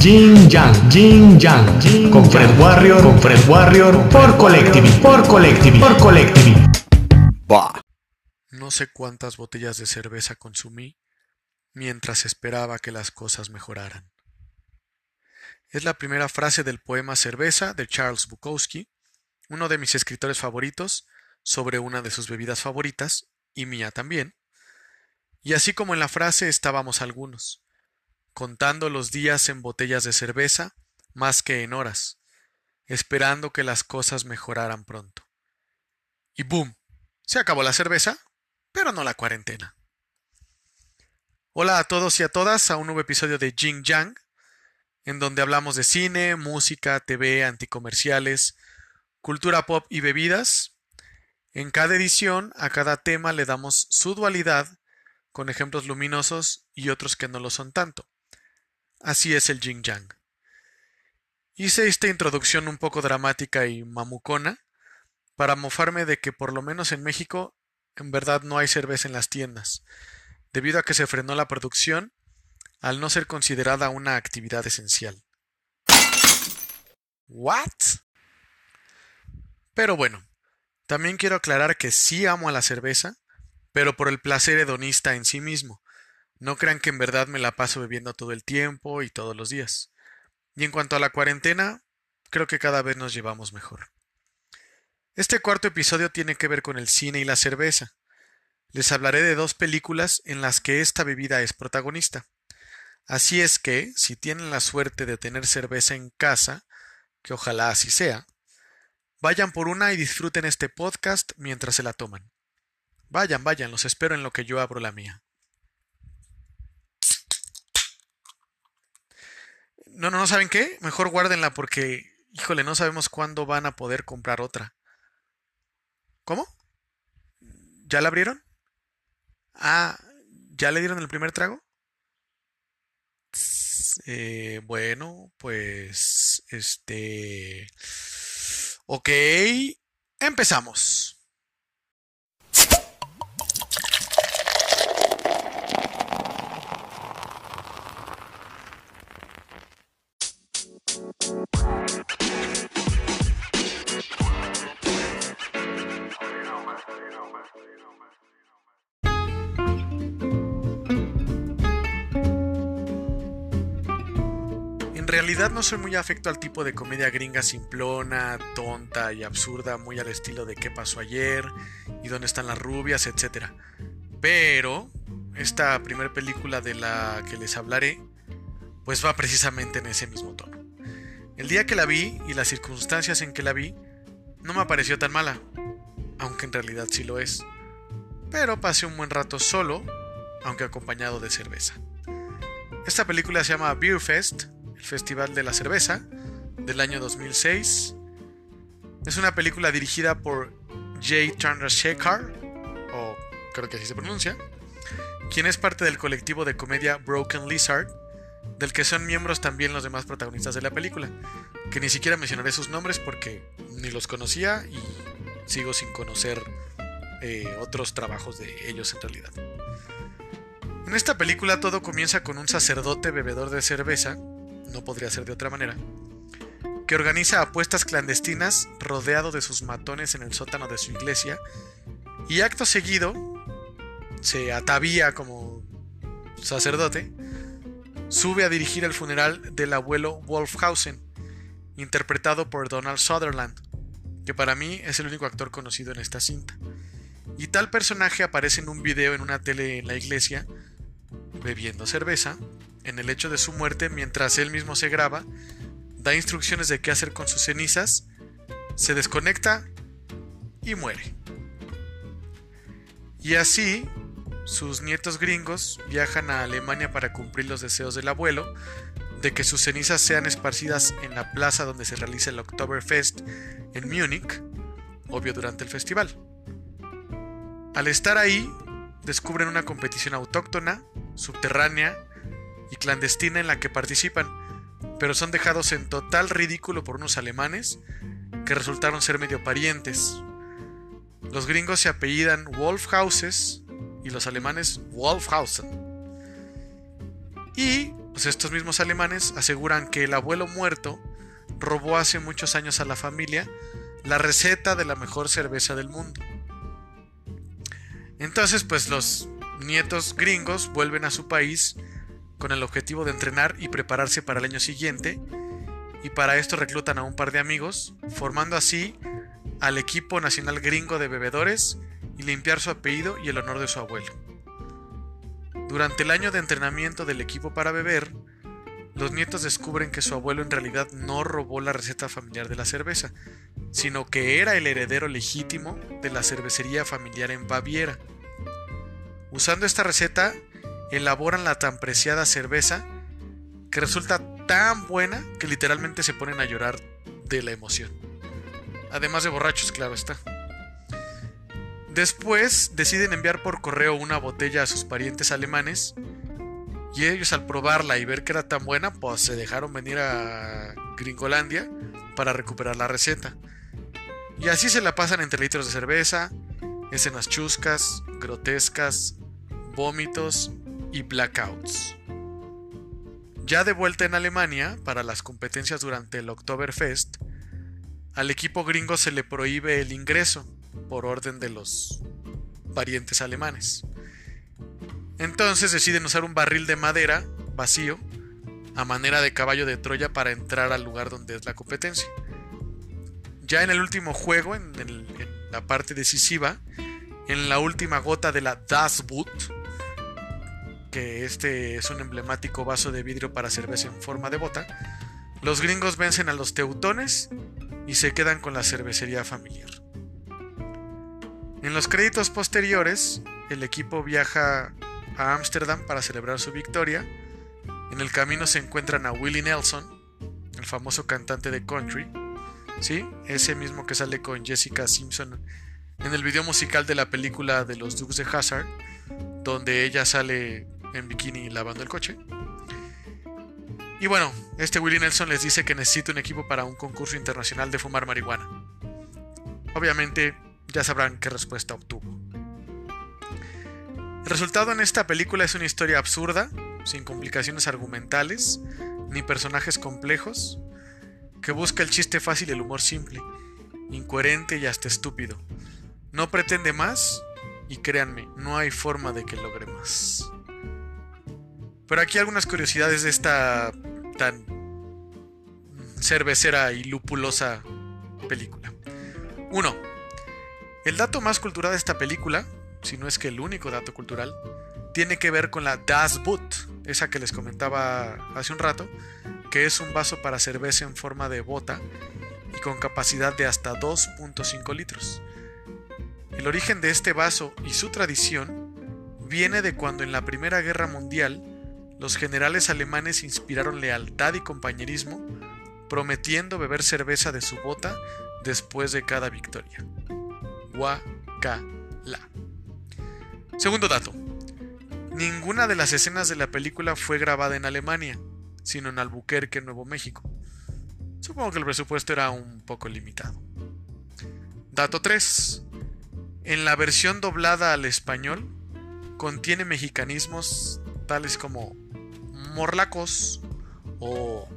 Jin Yang, Jin Yang, con Fred Warrior, con Fred Warrior, por Collective, por Collective, por Collective. No sé cuántas botellas de cerveza consumí mientras esperaba que las cosas mejoraran. Es la primera frase del poema Cerveza de Charles Bukowski, uno de mis escritores favoritos, sobre una de sus bebidas favoritas, y mía también. Y así como en la frase estábamos algunos, contando los días en botellas de cerveza más que en horas, esperando que las cosas mejoraran pronto. Y ¡boom! Se acabó la cerveza, pero no la cuarentena. Hola a todos y a todas a un nuevo episodio de Jing Yang, en donde hablamos de cine, música, TV, anticomerciales, cultura pop y bebidas. En cada edición, a cada tema le damos su dualidad, con ejemplos luminosos y otros que no lo son tanto. Así es el Jing Yang. Hice esta introducción un poco dramática y mamucona para mofarme de que por lo menos en México en verdad no hay cerveza en las tiendas, debido a que se frenó la producción al no ser considerada una actividad esencial. ¿What? Pero bueno, también quiero aclarar que sí amo a la cerveza, pero por el placer hedonista en sí mismo. No crean que en verdad me la paso bebiendo todo el tiempo y todos los días. Y en cuanto a la cuarentena, creo que cada vez nos llevamos mejor. Este cuarto episodio tiene que ver con el cine y la cerveza. Les hablaré de dos películas en las que esta bebida es protagonista. Así es que, si tienen la suerte de tener cerveza en casa, que ojalá así sea, vayan por una y disfruten este podcast mientras se la toman. Vayan, vayan, los espero en lo que yo abro la mía. No, no, no saben qué, mejor guárdenla porque, híjole, no sabemos cuándo van a poder comprar otra. ¿Cómo? ¿Ya la abrieron? Ah, ¿ya le dieron el primer trago? Eh, bueno, pues este... Ok, empezamos. Realidad no soy muy afecto al tipo de comedia gringa simplona, tonta y absurda, muy al estilo de qué pasó ayer y dónde están las rubias, etc. Pero esta primera película de la que les hablaré, pues va precisamente en ese mismo tono. El día que la vi y las circunstancias en que la vi, no me pareció tan mala, aunque en realidad sí lo es. Pero pasé un buen rato solo, aunque acompañado de cerveza. Esta película se llama Beer Fest, Festival de la Cerveza, del año 2006. Es una película dirigida por Jay Chandrasekhar, o creo que así se pronuncia, quien es parte del colectivo de comedia Broken Lizard, del que son miembros también los demás protagonistas de la película, que ni siquiera mencionaré sus nombres porque ni los conocía y sigo sin conocer eh, otros trabajos de ellos en realidad. En esta película todo comienza con un sacerdote bebedor de cerveza, no podría ser de otra manera, que organiza apuestas clandestinas rodeado de sus matones en el sótano de su iglesia y acto seguido se atavía como sacerdote, sube a dirigir el funeral del abuelo Wolfhausen, interpretado por Donald Sutherland, que para mí es el único actor conocido en esta cinta. Y tal personaje aparece en un video en una tele en la iglesia, bebiendo cerveza, en el hecho de su muerte mientras él mismo se graba, da instrucciones de qué hacer con sus cenizas, se desconecta y muere. Y así, sus nietos gringos viajan a Alemania para cumplir los deseos del abuelo de que sus cenizas sean esparcidas en la plaza donde se realiza el Oktoberfest en Múnich, obvio durante el festival. Al estar ahí, descubren una competición autóctona, subterránea y clandestina en la que participan, pero son dejados en total ridículo por unos alemanes que resultaron ser medio parientes. Los gringos se apellidan Wolfhauses y los alemanes Wolfhausen. Y pues estos mismos alemanes aseguran que el abuelo muerto robó hace muchos años a la familia la receta de la mejor cerveza del mundo. Entonces, pues los nietos gringos vuelven a su país con el objetivo de entrenar y prepararse para el año siguiente, y para esto reclutan a un par de amigos, formando así al equipo nacional gringo de bebedores y limpiar su apellido y el honor de su abuelo. Durante el año de entrenamiento del equipo para beber, los nietos descubren que su abuelo en realidad no robó la receta familiar de la cerveza, sino que era el heredero legítimo de la cervecería familiar en Baviera. Usando esta receta, elaboran la tan preciada cerveza que resulta tan buena que literalmente se ponen a llorar de la emoción. Además de borrachos, claro está. Después deciden enviar por correo una botella a sus parientes alemanes y ellos al probarla y ver que era tan buena, pues se dejaron venir a Gringolandia para recuperar la receta. Y así se la pasan entre litros de cerveza, escenas chuscas, grotescas, vómitos y blackouts. Ya de vuelta en Alemania, para las competencias durante el Oktoberfest, al equipo gringo se le prohíbe el ingreso por orden de los parientes alemanes. Entonces deciden usar un barril de madera vacío a manera de caballo de Troya para entrar al lugar donde es la competencia. Ya en el último juego, en, la parte decisiva, en la última gota de la Das Boot, que este es un emblemático vaso de vidrio para cerveza en forma de bota, los gringos vencen a los teutones y se quedan con la cervecería familiar. En los créditos posteriores, el equipo viaja a Ámsterdam para celebrar su victoria. En el camino se encuentran a Willie Nelson, el famoso cantante de country, ¿sí? ese mismo que sale con Jessica Simpson en el video musical de la película de los Dukes de Hazard, donde ella sale en bikini lavando el coche. Y bueno, este Willie Nelson les dice que necesita un equipo para un concurso internacional de fumar marihuana. Obviamente, ya sabrán qué respuesta obtuvo. El resultado en esta película es una historia absurda, sin complicaciones argumentales, ni personajes complejos, que busca el chiste fácil y el humor simple, incoherente y hasta estúpido. No pretende más y créanme, no hay forma de que logre más. Pero aquí algunas curiosidades de esta tan cervecera y lupulosa película. 1. El dato más cultural de esta película, si no es que el único dato cultural, tiene que ver con la Das Boot, esa que les comentaba hace un rato, que es un vaso para cerveza en forma de bota y con capacidad de hasta 2.5 litros. El origen de este vaso y su tradición viene de cuando en la Primera Guerra Mundial los generales alemanes inspiraron lealtad y compañerismo, prometiendo beber cerveza de su bota después de cada victoria. Segundo dato. Ninguna de las escenas de la película fue grabada en Alemania, sino en Albuquerque, Nuevo México. Supongo que el presupuesto era un poco limitado. Dato 3. En la versión doblada al español, contiene mexicanismos tales como morlacos o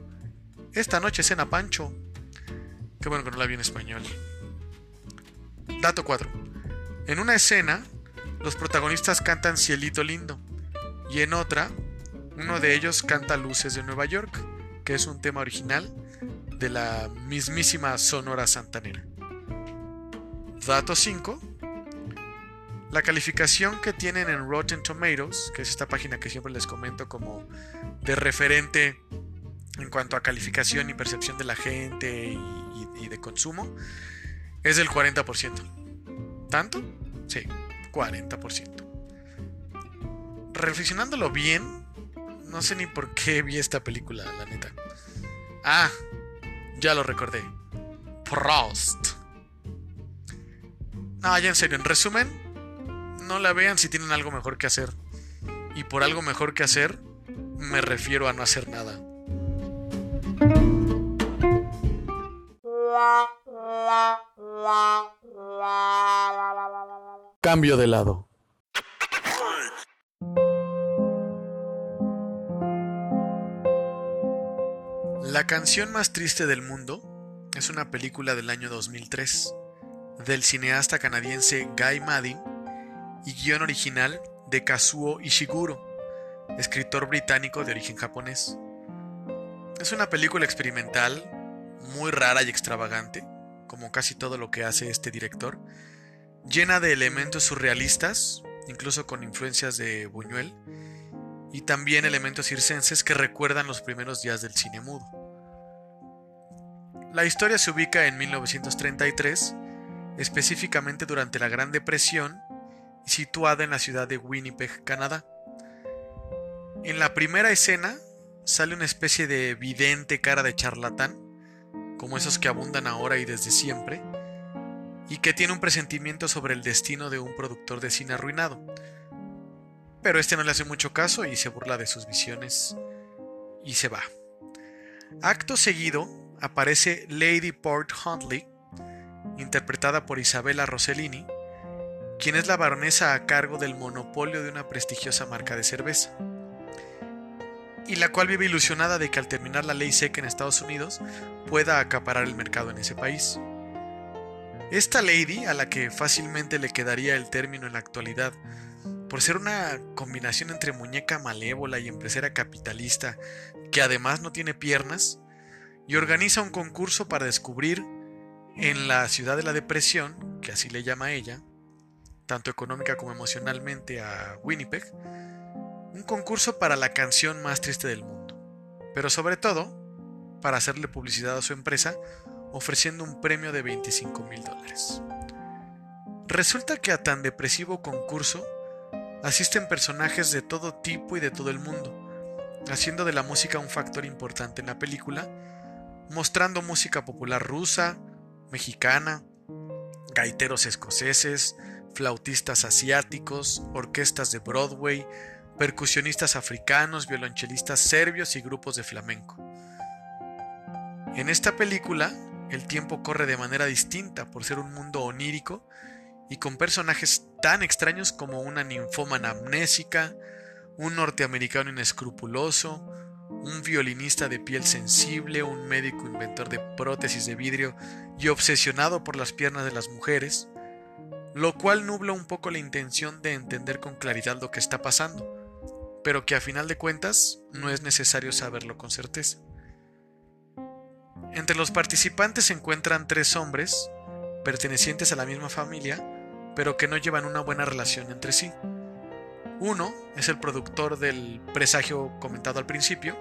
esta noche cena Pancho. Qué bueno que no la vi en español. Dato 4. En una escena, los protagonistas cantan Cielito Lindo y en otra, uno de ellos canta Luces de Nueva York, que es un tema original de la mismísima Sonora Santanera. Dato 5. La calificación que tienen en Rotten Tomatoes, que es esta página que siempre les comento como de referente en cuanto a calificación y percepción de la gente y, de consumo, es del 40%. ¿Tanto? Sí, 40%. Reflexionándolo bien, no sé ni por qué vi esta película, la neta. Ah, ya lo recordé. Prost. No, ya en serio, en resumen, no la vean si tienen algo mejor que hacer. Y por algo mejor que hacer, me refiero a no hacer nada. Cambio de lado. La canción más triste del mundo es una película del año 2003 del cineasta canadiense Guy Maddin y guion original de Kazuo Ishiguro, escritor británico de origen japonés. Es una película experimental, muy rara y extravagante, como casi todo lo que hace este director, llena de elementos surrealistas, incluso con influencias de Buñuel, y también elementos circenses que recuerdan los primeros días del cine mudo. La historia se ubica en 1933, específicamente durante la Gran Depresión situada en la ciudad de Winnipeg, Canadá. En la primera escena sale una especie de vidente cara de charlatán, como esos que abundan ahora y desde siempre, y que tiene un presentimiento sobre el destino de un productor de cine arruinado. Pero este no le hace mucho caso y se burla de sus visiones y se va. Acto seguido aparece Lady Port Huntley, interpretada por Isabella Rossellini, quien es la baronesa a cargo del monopolio de una prestigiosa marca de cerveza y la cual vive ilusionada de que al terminar la ley seca en Estados Unidos pueda acaparar el mercado en ese país. Esta lady, a la que fácilmente le quedaría el término en la actualidad, por ser una combinación entre muñeca malévola y empresaria capitalista, que además no tiene piernas, y organiza un concurso para descubrir en la ciudad de la depresión, que así le llama ella, tanto económica como emocionalmente a Winnipeg, un concurso para la canción más triste del mundo, pero sobre todo para hacerle publicidad a su empresa ofreciendo un premio de 25 mil dólares. Resulta que a tan depresivo concurso asisten personajes de todo tipo y de todo el mundo, haciendo de la música un factor importante en la película, mostrando música popular rusa, mexicana, gaiteros escoceses, flautistas asiáticos, orquestas de Broadway, percusionistas africanos, violonchelistas serbios y grupos de flamenco. En esta película, el tiempo corre de manera distinta por ser un mundo onírico y con personajes tan extraños como una ninfómana amnésica, un norteamericano inescrupuloso, un violinista de piel sensible, un médico inventor de prótesis de vidrio y obsesionado por las piernas de las mujeres, lo cual nubla un poco la intención de entender con claridad lo que está pasando pero que a final de cuentas no es necesario saberlo con certeza. Entre los participantes se encuentran tres hombres, pertenecientes a la misma familia, pero que no llevan una buena relación entre sí. Uno es el productor del presagio comentado al principio,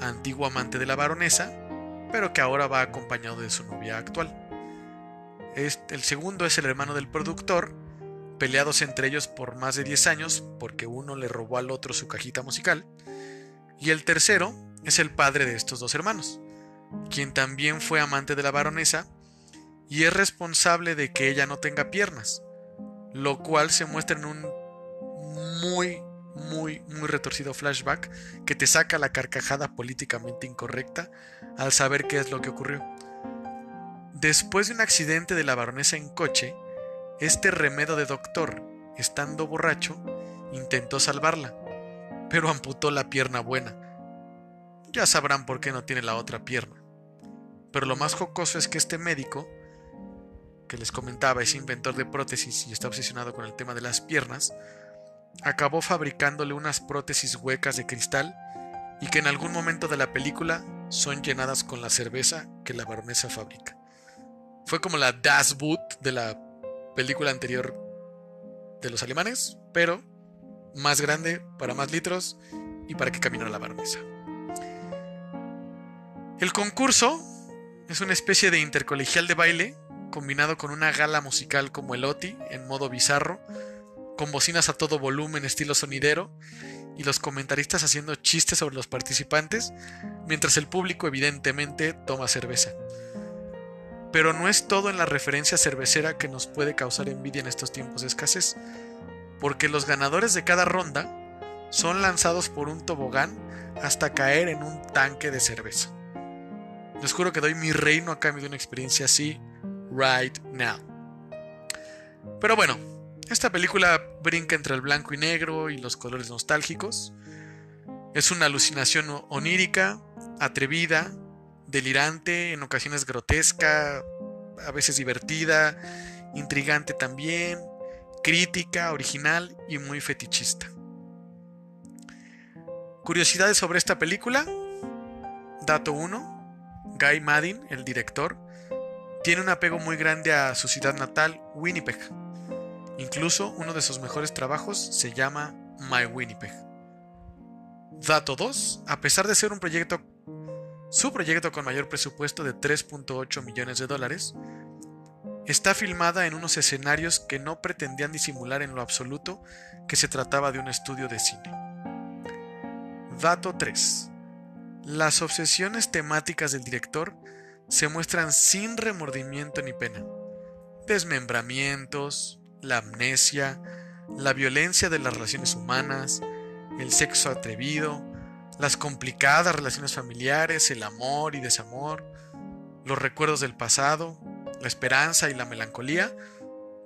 antiguo amante de la baronesa, pero que ahora va acompañado de su novia actual. El segundo es el hermano del productor, peleados entre ellos por más de 10 años porque uno le robó al otro su cajita musical. Y el tercero es el padre de estos dos hermanos, quien también fue amante de la baronesa y es responsable de que ella no tenga piernas, lo cual se muestra en un muy, muy, muy retorcido flashback que te saca la carcajada políticamente incorrecta al saber qué es lo que ocurrió. Después de un accidente de la baronesa en coche, este remedo de doctor, estando borracho, intentó salvarla, pero amputó la pierna buena. Ya sabrán por qué no tiene la otra pierna. Pero lo más jocoso es que este médico, que les comentaba es inventor de prótesis y está obsesionado con el tema de las piernas, acabó fabricándole unas prótesis huecas de cristal y que en algún momento de la película son llenadas con la cerveza que la baronesa fabrica. Fue como la Das Boot de la película anterior de los alemanes, pero más grande, para más litros y para que caminara la baronesa. El concurso es una especie de intercolegial de baile combinado con una gala musical como el OTI en modo bizarro, con bocinas a todo volumen estilo sonidero y los comentaristas haciendo chistes sobre los participantes, mientras el público evidentemente toma cerveza. Pero no es todo en la referencia cervecera que nos puede causar envidia en estos tiempos de escasez, porque los ganadores de cada ronda son lanzados por un tobogán hasta caer en un tanque de cerveza. Les juro que doy mi reino a cambio de una experiencia así right now. Pero bueno, esta película brinca entre el blanco y negro y los colores nostálgicos. Es una alucinación onírica atrevida, delirante, en ocasiones grotesca, a veces divertida, intrigante también, crítica, original y muy fetichista. Curiosidades sobre esta película. Dato 1. Guy Maddin, el director, tiene un apego muy grande a su ciudad natal, Winnipeg. Incluso uno de sus mejores trabajos se llama My Winnipeg. Dato 2. A pesar de ser un proyecto, su proyecto con mayor presupuesto de 3.8 millones de dólares, está filmada en unos escenarios que no pretendían disimular en lo absoluto que se trataba de un estudio de cine. Dato 3. Las obsesiones temáticas del director se muestran sin remordimiento ni pena. Desmembramientos, la amnesia, la violencia de las relaciones humanas, el sexo atrevido, las complicadas relaciones familiares, el amor y desamor, los recuerdos del pasado, la esperanza y la melancolía,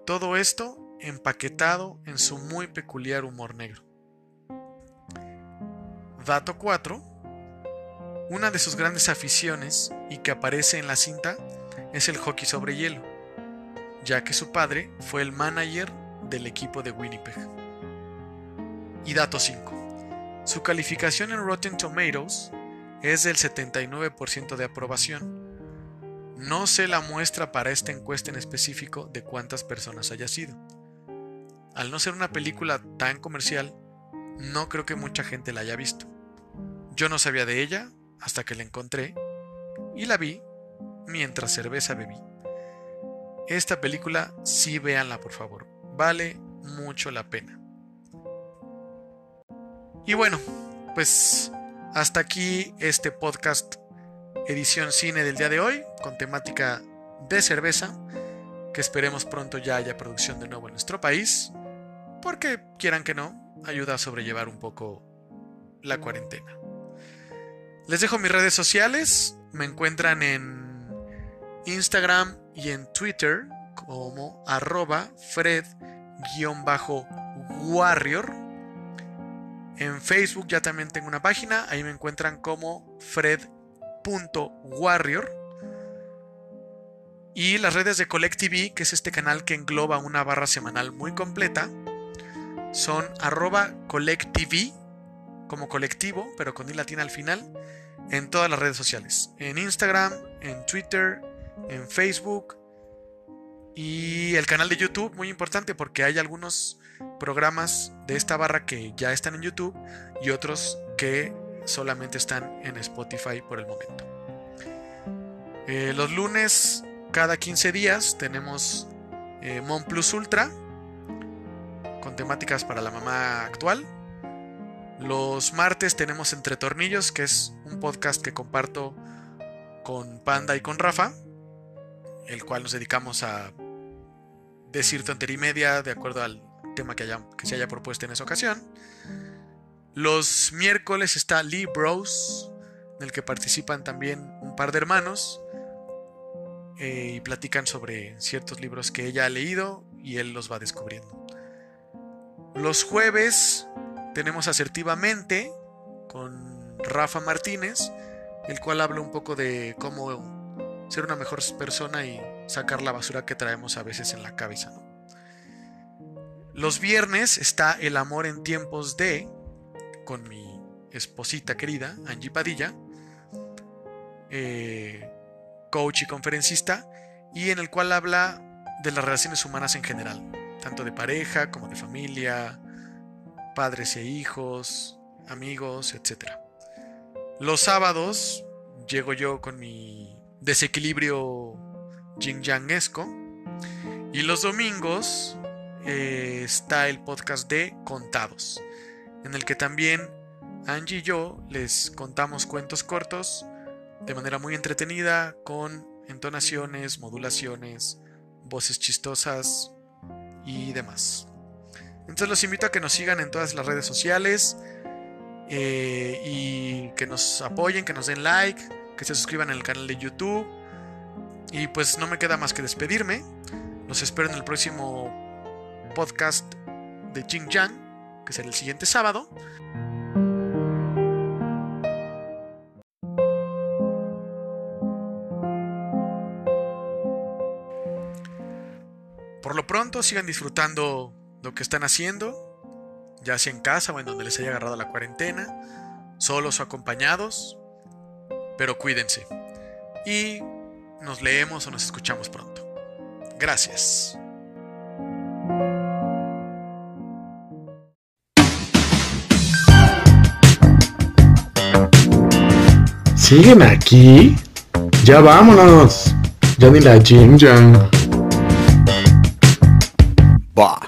todo esto empaquetado en su muy peculiar humor negro. Dato 4. Una de sus grandes aficiones y que aparece en la cinta es el hockey sobre hielo, ya que su padre fue el manager del equipo de Winnipeg. Y dato 5. Su calificación en Rotten Tomatoes es del 79% de aprobación. No sé la muestra para esta encuesta en específico de cuántas personas haya sido. Al no ser una película tan comercial, no creo que mucha gente la haya visto. Yo no sabía de ella hasta que la encontré y la vi mientras cerveza bebí. Esta película sí véanla por favor, vale mucho la pena. Y bueno, pues hasta aquí este podcast edición cine del día de hoy con temática de cerveza, que esperemos pronto ya haya producción de nuevo en nuestro país, porque quieran que no, ayuda a sobrellevar un poco la cuarentena. Les dejo mis redes sociales, me encuentran en Instagram y en Twitter como arroba fred-warrior. En Facebook ya también tengo una página, ahí me encuentran como fred.warrior. Y las redes de Collective, que es este canal que engloba una barra semanal muy completa, son arroba como colectivo, pero con i latina al final, en todas las redes sociales. En Instagram, en Twitter, en Facebook y el canal de YouTube, muy importante porque hay algunos programas de esta barra que ya están en YouTube y otros que solamente están en Spotify por el momento. Eh, los lunes, cada 15 días, tenemos eh, Mon Plus Ultra con temáticas para la mamá actual. Los martes tenemos Entre Tornillos, que es un podcast que comparto con Panda y con Rafa, el cual nos dedicamos a decir tontería y media de acuerdo al tema que, haya, que se haya propuesto en esa ocasión. Los miércoles está Lee Bros, en el que participan también un par de hermanos eh, y platican sobre ciertos libros que ella ha leído y él los va descubriendo. Los jueves tenemos asertivamente con Rafa Martínez, el cual habla un poco de cómo ser una mejor persona y sacar la basura que traemos a veces en la cabeza. Los viernes está El amor en tiempos de, con mi esposita querida, Angie Padilla, eh, coach y conferencista, y en el cual habla de las relaciones humanas en general, tanto de pareja como de familia, padres e hijos, amigos, etc. Los sábados llego yo con mi desequilibrio yin yangesco y los domingos eh, está el podcast de Contados, en el que también Angie y yo les contamos cuentos cortos de manera muy entretenida con entonaciones, modulaciones, voces chistosas y demás. Entonces los invito a que nos sigan en todas las redes sociales eh, y que nos apoyen, que nos den like, que se suscriban al canal de YouTube. Y pues no me queda más que despedirme. Los espero en el próximo podcast de Jing Yang, que será el siguiente sábado. Por lo pronto, sigan disfrutando lo que están haciendo, ya sea en casa o en donde les haya agarrado la cuarentena, solos o acompañados, pero cuídense. Y nos leemos o nos escuchamos pronto. Gracias. ¿Siguen aquí? Ya vámonos. Ya ni la Jim Jam. Bah.